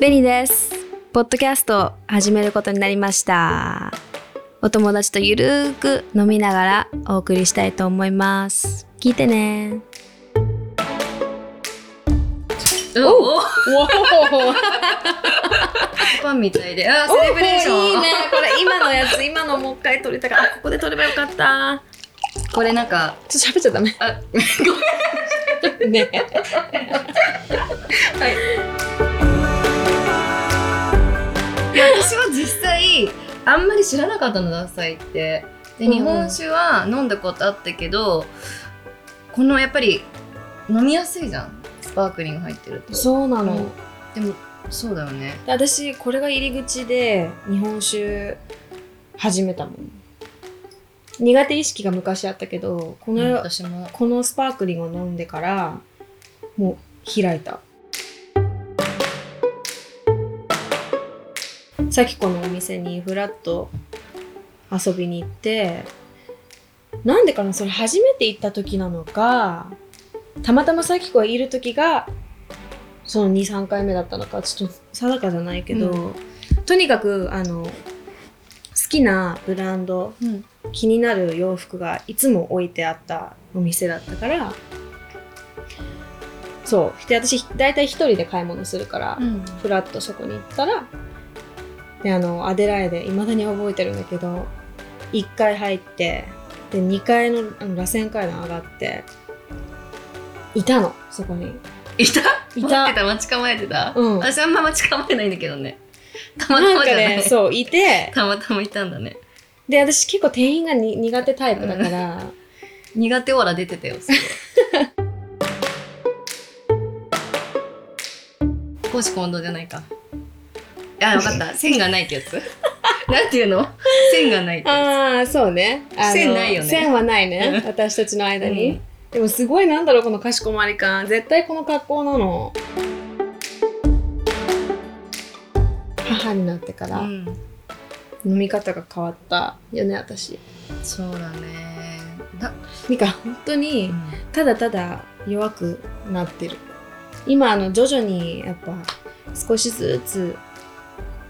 ベニーです。ポッドキャストを始めることになりました。お友達とゆるーく飲みながらお送りしたいと思います。聞いてね。おおパンみたいであーセレブレーションいいね。これ今のやつ、今のもう一回撮りたから、あここで撮ればよかった。これなんかちょっと喋っちゃダメ。あ ね。い私は実際あんまり知らなかったのダサいって。でうん日本酒は飲んだことあったけど、このやっぱり飲みやすいじゃん。スパークリング入ってると。そうなの。うん。でもそうだよね。で私これが入り口で日本酒始めたもん。苦手意識が昔あったけどこの,、私も。このスパークリングを飲んでからもう開いたさきこのお店にフラッと遊びに行ってなんでかなそれ初めて行った時なのかたまたまさきこがいる時がその23回目だったのかちょっと定かじゃないけど、うとにかくあの好きなブランドうん。気になる洋服がいつも置いてあったお店だったからそう。で私大体一人で買い物するから、うん。フラッとそこに行ったらであのアデライデいまだに覚えてるんだけど1階入ってで2階のあの螺旋階段上がっていたのそこに。いた？い待ったてた待ち構えてた、うん。私あんま待ち構えないんだけどね。たまたまじゃない、ねそういて。たまたまいたんだね。で私結構店員がに苦手タイプだから、苦手オーラ出てたよすごい。公私混同じゃないかあ分かった。線がないってやつ？なんていうの？線がないってやああそうね。線ないよね。線はないね。うん。私たちの間つに、でもすごいなんだろうこのかしこまり感。絶対この格好なの。母になってからうん、飲み方が変わったよね私。そうだね。だ、ミカ本当うにん。ただただ弱くなってる。今あの徐々にやっぱ少しずつな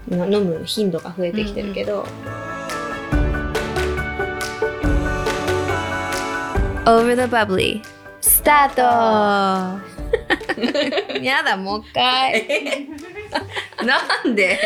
飲む頻度が増えてきてるけど、Over the bubbly. スタート。やだもう一回。なんで？